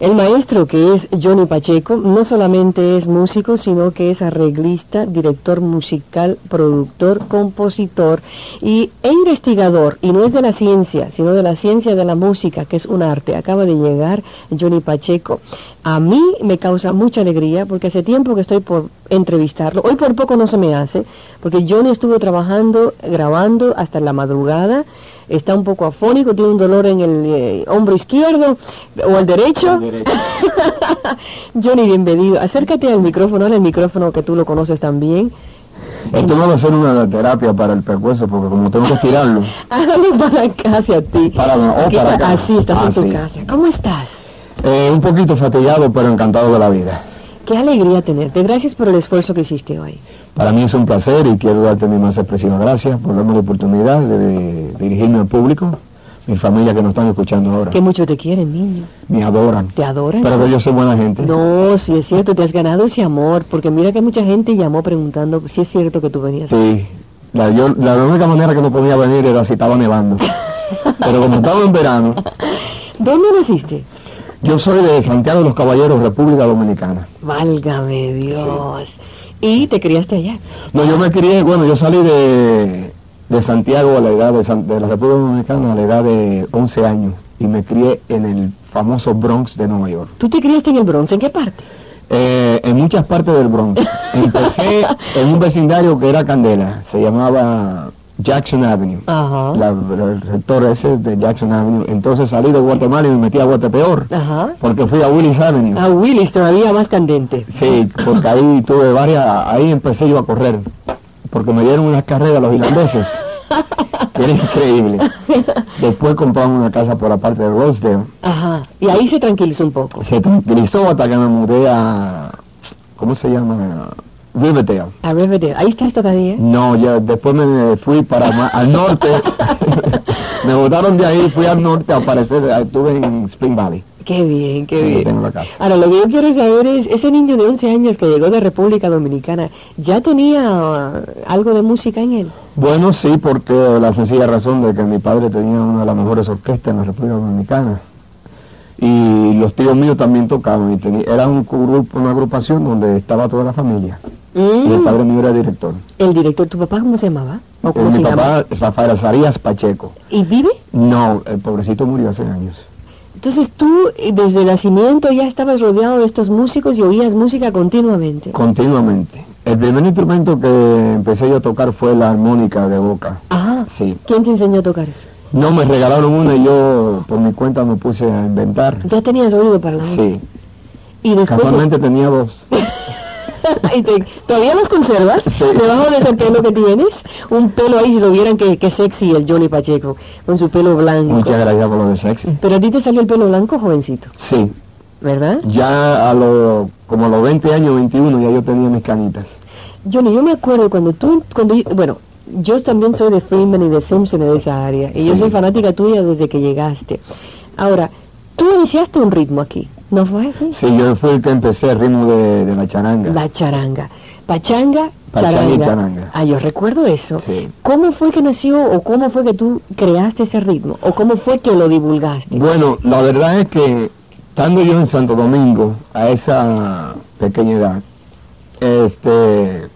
El maestro, que es Johnny Pacheco, no solamente es músico, sino que es arreglista, director musical, productor, compositor y, e investigador. Y no es de la ciencia, sino de la ciencia de la música, que es un arte. Acaba de llegar Johnny Pacheco. A mí me causa mucha alegría porque hace tiempo que estoy por entrevistarlo. Hoy por poco no se me hace, porque Johnny estuvo trabajando, grabando hasta la madrugada está un poco afónico, tiene un dolor en el eh, hombro izquierdo o el derecho. Johnny, bienvenido. Acércate al micrófono, al micrófono que tú lo conoces también. Esto no va a ser una terapia para el pescuezo porque como tengo que estirarlo. Hágalo para acá hacia ti. Para, o para acá. Así estás en tu Así. casa. ¿Cómo estás? Eh, un poquito fatigado pero encantado de la vida. Qué alegría tenerte. Gracias por el esfuerzo que hiciste hoy. Para mí es un placer y quiero darte mi más expresivas gracias por darme la oportunidad de, de dirigirme al público, mi familia que nos están escuchando ahora. Que mucho te quieren, niño. Me adoran. ¿Te adoran? Pero que yo soy buena gente. No, si es cierto, te has ganado ese amor, porque mira que mucha gente llamó preguntando si es cierto que tú venías. Sí. La, yo, la única manera que no podía venir era si estaba nevando. Pero como estaba en verano, ¿Dónde naciste? Yo soy de Santiago de los Caballeros, República Dominicana. Válgame Dios. ¿Y te criaste allá? No, yo me crié, bueno, yo salí de, de Santiago a la edad de, San- de la República Dominicana a la edad de 11 años y me crié en el famoso Bronx de Nueva York. ¿Tú te criaste en el Bronx? ¿En qué parte? Eh, en muchas partes del Bronx. Empecé en un vecindario que era Candela, se llamaba Jackson Avenue. Ajá. La- el sector ese de Jackson Avenue. Entonces salí de Guatemala y me metí a Guatepeor, Ajá. porque fui a Willis Avenue. A Willis, todavía más candente. Sí, porque ahí tuve varias, ahí empecé yo a correr, porque me dieron unas carreras los irlandeses, era increíble. Después compramos una casa por la parte de Rosedale, Ajá. Y ahí se tranquilizó un poco. se tranquilizó hasta que me mudé a, ¿cómo se llama? Riverdale. A Riverdale. ¿Ahí estás todavía? No, ya después me fui para al norte, me botaron de ahí, fui al norte a aparecer, estuve en Spring Valley. Qué bien, qué Sí, bien. Ahora, lo que yo quiero saber es, ese niño de 11 años que llegó de República Dominicana, ¿ya tenía uh, algo de música en él? Bueno, sí, porque la sencilla razón de que mi padre tenía una de las mejores orquestas en la República Dominicana. Y los tíos míos también tocaban. Y tenía- era un grupo, una agrupación donde estaba toda la familia. Y el Mm. padre mío era director. El director, ¿tu papá cómo se llamaba? ¿O Eh, cómo mi se papá, Rafael Azarías Pacheco. ¿Y vive? No, el pobrecito murió hace años. Entonces tú, eh, desde el nacimiento, ya estabas rodeado de estos músicos y oías música continuamente. Continuamente. El primer instrumento que empecé yo a tocar fue la armónica de boca. Ajá. Sí. ¿Quién te enseñó a tocar eso? No, me regalaron una y yo por mi cuenta me puse a inventar. Ya tenías oído para la música. Sí. Y después... Casualmente tenía dos. ¿Y te- ¿Todavía los conservas? Sí. Debajo de ese pelo que tienes, un pelo ahí, si lo vieran, que, que sexy el Johnny Pacheco, con su pelo blanco. Muchas gracias por lo de sexy. Pero a ti te salió el pelo blanco, jovencito, Sí, ¿verdad? ya a lo, como a los 20 años, 21, ya yo tenía mis canitas. Johnny, yo me acuerdo cuando tú, cuando yo- bueno, yo también soy de Freeman y de Simpson de esa área, y yo Sí. soy fanática tuya desde que llegaste. Ahora, tú iniciaste un ritmo aquí, ¿no fue así? Sí, yo fui el que empecé el ritmo de, de la charanga. La charanga. Pachanga, Pachanga charanga. y charanga. Ah, yo recuerdo eso. Sí. ¿Cómo fue que nació o cómo fue que tú creaste ese ritmo? ¿O cómo fue que lo divulgaste? Bueno, la verdad es que estando yo en Santo Domingo a esa pequeña edad, este,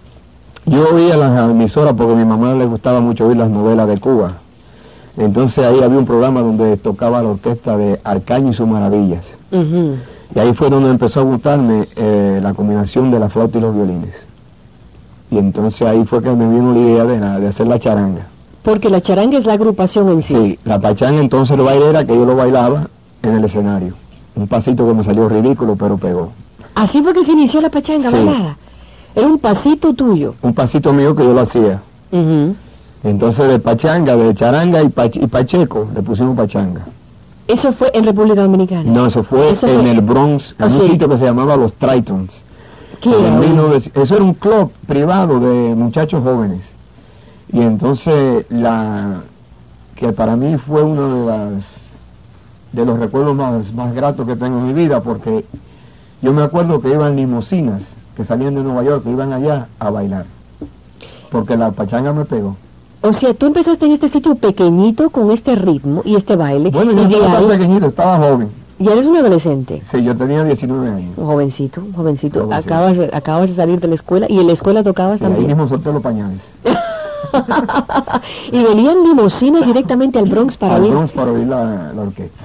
yo oía las emisoras porque a mi mamá le gustaba mucho oír las novelas de Cuba. Entonces ahí había un programa donde tocaba la orquesta de Arcaño y sus maravillas. Y ahí fue donde empezó a gustarme eh, la combinación de la flauta y los violines. Y entonces ahí fue que me vino la idea de, la- de hacer la charanga. Porque la charanga es la agrupación en sí. Sí, la pachanga entonces lo baile era que yo lo bailaba en el escenario. Un pasito que me salió ridículo, pero pegó. Así fue que se inició la pachanga Sí. bailada. Era un pasito tuyo. Un pasito mío que yo lo hacía. Entonces de pachanga, de charanga y, pach- y pacheco, le pusimos pachanga. Eso fue en República Dominicana. No, eso fue Eso en fue- el Bronx, en un sí. sitio que se llamaba Los Tritons. ¿Qué En era? 1900 eso era un club privado de muchachos jóvenes. Y entonces la que para mí fue uno de las de los recuerdos más, más gratos que tengo en mi vida porque yo me acuerdo que iban limusinas que salían de Nueva York, que iban allá a bailar. Porque la pachanga me pegó. O sea, tú empezaste en este sitio pequeñito con este ritmo y este baile. Bueno, y yo estaba ahí- pequeñito, estaba joven. ya eres un adolescente. Sí, yo tenía 19 años. Un jovencito, un jovencito. Jovencito. Acabas, de, acabas de salir de la escuela y en la escuela tocabas Y ahí también. mismo solté los pañales. y venían limusinas directamente al Bronx para al ir. Bronx para oír la, la orquesta.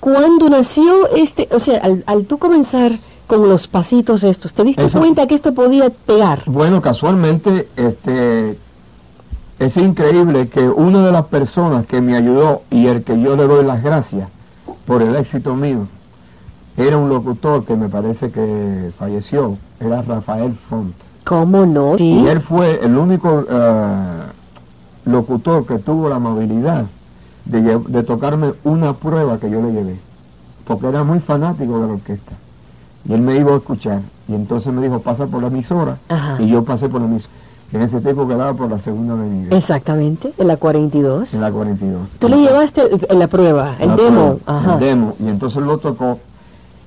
Cuando nació este, o sea, al, al tú comenzar con los pasitos estos, ¿te diste Eso- cuenta que esto podía pegar? Bueno, casualmente, este, es increíble que una de las personas que me ayudó y el que yo le doy las gracias por el éxito mío, era un locutor que me parece que falleció, era Rafael Font. ¿Cómo no? Sí. Y él fue el único eh, locutor que tuvo la amabilidad de, tocarme una prueba que yo le llevé, porque era muy fanático de la orquesta. Y él me iba a escuchar, y entonces me dijo, pasa por la emisora, Ajá. y yo pasé por la emisora. En ese tiempo quedaba por la segunda avenida, Exactamente, en la 42. en la 42. Tú le llevaste en la prueba, el La demo. prueba, Ajá. El demo, y entonces lo tocó.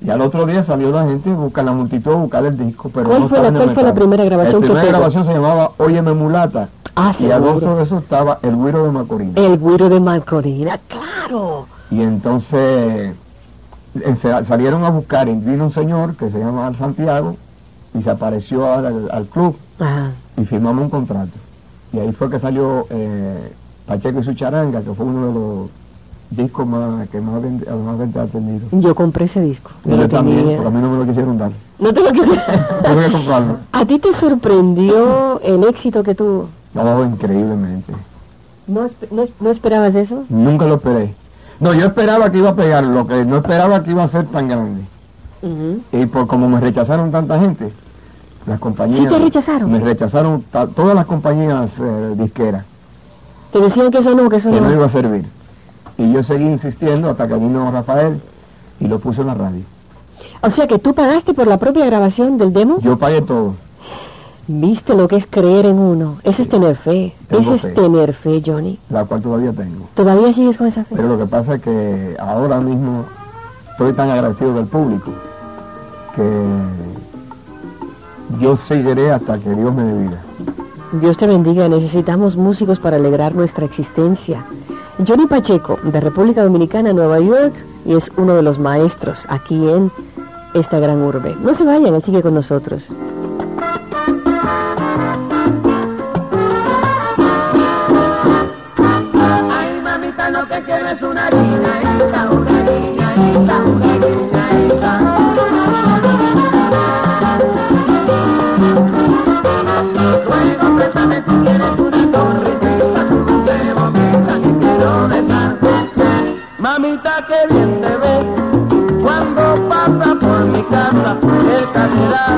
Y al otro día salió la gente a buscar la multitud a buscar el disco, pero ¿Cuál no fue estaba la- cuál fue la primera grabación La que primera pegó? grabación se llamaba Óyeme mulata. Ah, y al otro de eso estaba El Güiro de Macorís. El güiro de Malcorina, claro. Y entonces eh, salieron a buscar, y vino un señor que se llama Santiago y se apareció al, al- al club Ajá. y firmamos un contrato. Y ahí fue que salió eh, Pacheco y su charanga, que fue uno de los discos más que más, vend- más ventas ha tenido. Yo compré ese disco. Y Yo yo lo también, tenía. porque a mí no me lo quisieron dar. No te lo Tuve que comprarlo. ¿A ti te sorprendió el éxito que tuvo? No, increíblemente. ¿No, no, no esperabas eso? Nunca lo esperé. No, yo esperaba que iba a pegar, lo que no esperaba que iba a ser tan grande. Y por como me rechazaron tanta gente, las compañías... ¿Sí te rechazaron? Me rechazaron todas las compañías eh, disqueras, Te decían que eso no, que eso que no no. iba a servir. Y yo seguí insistiendo hasta que vino Rafael y lo puso en la radio. O sea que tú pagaste por la propia grabación del demo. Yo pagué todo. Viste lo que es creer en uno. Ese es tener fe. Tengo Ese es tener fe, Johnny. la cual todavía tengo. ¿Todavía sigues con esa fe? Pero lo que pasa es que ahora mismo estoy tan agradecido del público que yo seguiré hasta que Dios me dé vida. Dios te bendiga. Necesitamos músicos para alegrar nuestra existencia. Johnny Pacheco, de República Dominicana, Nueva York, y es uno de los maestros aquí en esta gran urbe. No se vayan, él sigue con nosotros. Ay, mamita, lo que quiero es una guiñadita, una guiñadita,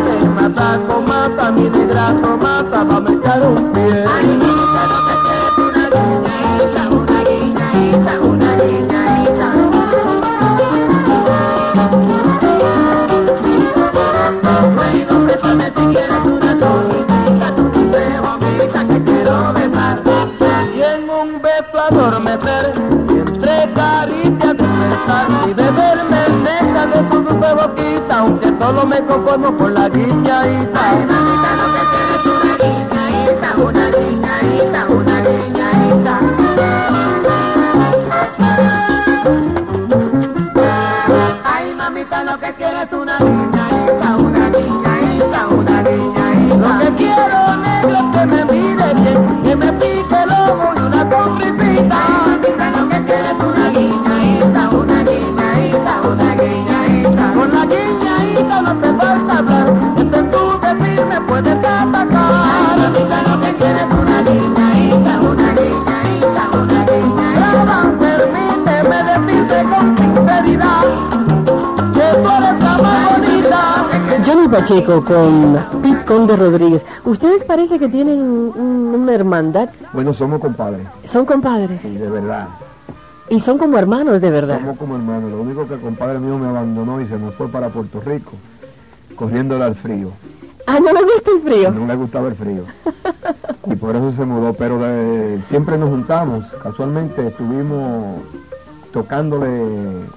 de mataco mata, mi negrato mata, va a meter un pie. Solo me conformo con la guiñadita. Ay, mamita, lo que quieres es una guiñadita, una guiñadita. Pacheco con Conde Rodríguez. ¿Ustedes parece que tienen un- una hermandad? Bueno, somos compadres, Son compadres. sí, de verdad. Y son como hermanos, de verdad. Somos como hermanos. Lo único que el compadre mío me abandonó y se me fue para Puerto Rico, corriéndole al frío. Ah, no le gusta el frío. No le gustaba el frío. Y por eso se mudó, pero de- siempre nos juntamos. Casualmente estuvimos tocándole,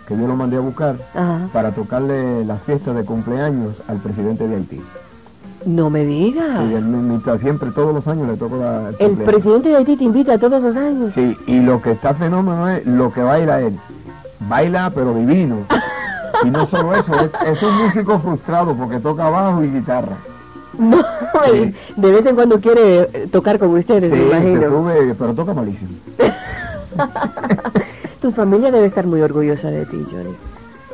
que yo lo mandé a buscar, Ajá. para tocarle la fiesta de cumpleaños al presidente de Haití. No me digas. Sí, él me invita siempre, todos los años le toco la, el presidente de Haití te invita todos los años. Sí, y lo que está fenómeno es lo que baila él. Baila pero divino. Y no solo eso, es, es un músico frustrado porque toca bajo y guitarra. No, de vez en cuando quiere eh, tocar con ustedes, Sí, me se imagino. sube, pero toca malísimo. Tu familia debe estar muy orgullosa de ti, Johnny.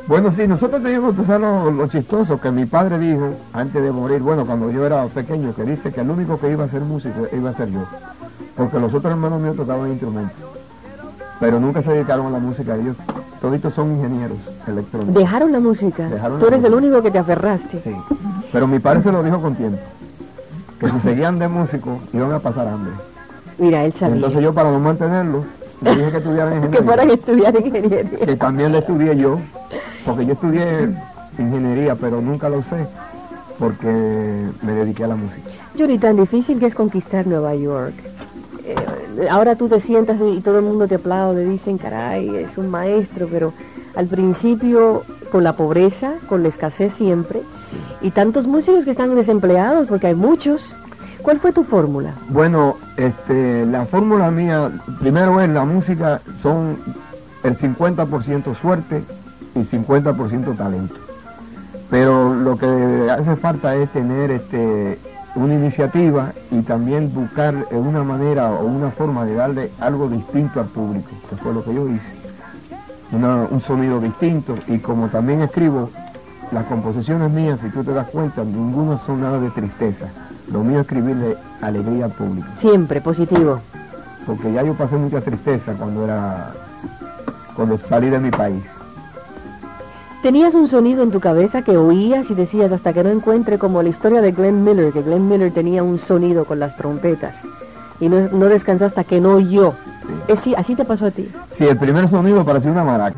Bueno, sí, nosotros teníamos que lo, lo chistoso que mi padre dijo antes de morir, bueno, cuando yo era pequeño, que dice que el único que iba a ser músico iba a ser yo. Porque los otros hermanos míos tocaban instrumentos. Pero nunca se dedicaron a la música, ellos toditos son ingenieros electrónicos. Dejaron la música. Dejaron Tú la eres el único que te aferraste. Sí, pero mi padre se lo dijo con tiempo, que si seguían de músico iban a pasar hambre. Mira, él sabía. Entonces yo para no mantenerlo, le dije que estudiaran que ingeniería. fueran a estudiar ingeniería. que también le estudié yo, porque yo estudié ingeniería, pero nunca lo usé, porque me dediqué a la música. Johnny, tan difícil que es conquistar Nueva York. Eh, ahora tú te sientas y todo el mundo te aplaude, dicen, caray, es un maestro, pero al principio con la pobreza, con la escasez siempre, y tantos músicos que están desempleados, porque hay muchos. ¿Cuál fue tu fórmula? Bueno, este, la fórmula mía, primero es la música, son el 50% suerte y 50% talento. Pero lo que hace falta es tener este, una iniciativa y también buscar eh, una manera o una forma de darle algo distinto al público, que fue lo que yo hice. Un sonido distinto y como también escribo, las composiciones mías, si tú te das cuenta, ninguna son nada de tristeza. Lo mío es escribirle alegría al público, Siempre positivo. porque ya yo pasé mucha tristeza cuando era cuando salí de mi país. Tenías un sonido en tu cabeza que oías y decías hasta que no encuentre como la historia de Glenn Miller, que Glenn Miller tenía un sonido con las trompetas y no, no descansó hasta que no oyó. Es, sí, así te pasó a ti. Sí, el primer sonido parecía una maraca.